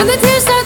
and the tears